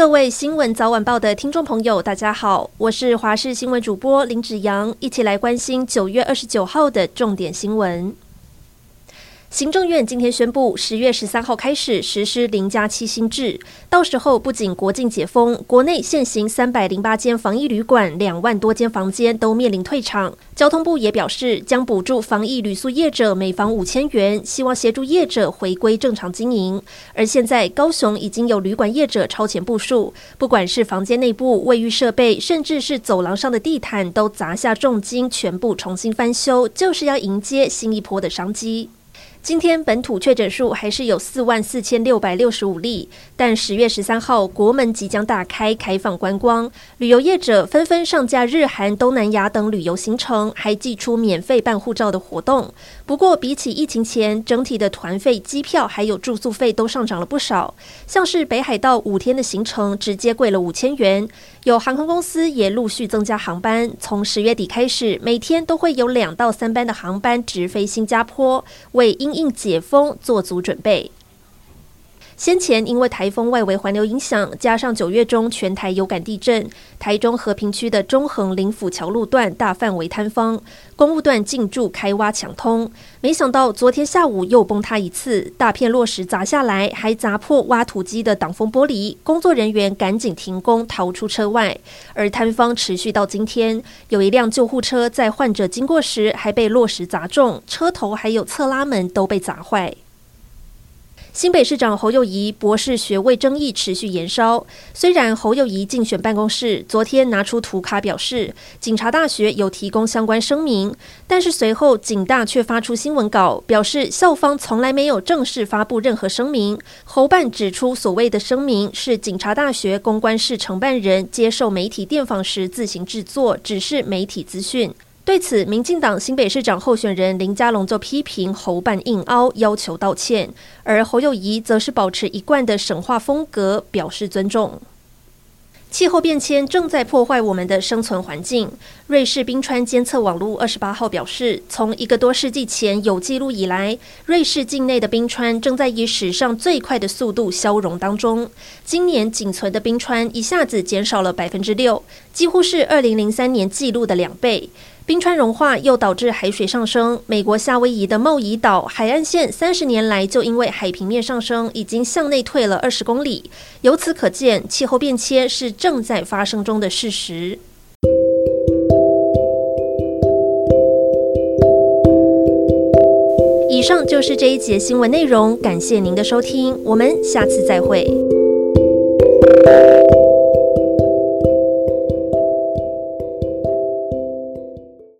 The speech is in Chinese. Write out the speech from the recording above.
各位新闻早晚报的听众朋友，大家好，我是华视新闻主播林子阳，一起来关心九月二十九号的重点新闻。行政院今天宣布，十月十三号开始实施零加七新制。到时候不仅国境解封，国内现行三百零八间防疫旅馆、两万多间房间都面临退场。交通部也表示，将补助防疫旅宿业者每房五千元，希望协助业者回归正常经营。而现在高雄已经有旅馆业者超前部署，不管是房间内部、卫浴设备，甚至是走廊上的地毯，都砸下重金，全部重新翻修，就是要迎接新一波的商机。今天本土确诊数还是有四万四千六百六十五例，但十月十三号国门即将大开，开放观光，旅游业者纷纷上架日韩、东南亚等旅游行程，还寄出免费办护照的活动。不过，比起疫情前，整体的团费、机票还有住宿费都上涨了不少。像是北海道五天的行程，直接贵了五千元。有航空公司也陆续增加航班，从十月底开始，每天都会有两到三班的航班直飞新加坡，为因应解封做足准备。先前因为台风外围环流影响，加上九月中全台有感地震，台中和平区的中横林府桥路段大范围坍方，公务段进驻开挖抢通。没想到昨天下午又崩塌一次，大片落石砸下来，还砸破挖土机的挡风玻璃，工作人员赶紧停工逃出车外。而坍方持续到今天，有一辆救护车在患者经过时还被落石砸中，车头还有侧拉门都被砸坏。新北市长侯友谊博士学位争议持续延烧。虽然侯友谊竞选办公室昨天拿出图卡表示，警察大学有提供相关声明，但是随后警大却发出新闻稿，表示校方从来没有正式发布任何声明。侯办指出，所谓的声明是警察大学公关室承办人接受媒体电访时自行制作，只是媒体资讯。对此，民进党新北市长候选人林佳龙就批评侯办硬凹，要求道歉；而侯友宜则是保持一贯的神话风格，表示尊重。气候变迁正在破坏我们的生存环境。瑞士冰川监测网络二十八号表示，从一个多世纪前有记录以来，瑞士境内的冰川正在以史上最快的速度消融当中。今年仅存的冰川一下子减少了百分之六，几乎是二零零三年记录的两倍。冰川融化又导致海水上升。美国夏威夷的茂宜岛海岸线三十年来就因为海平面上升，已经向内退了二十公里。由此可见，气候变迁是正在发生中的事实。以上就是这一节新闻内容，感谢您的收听，我们下次再会。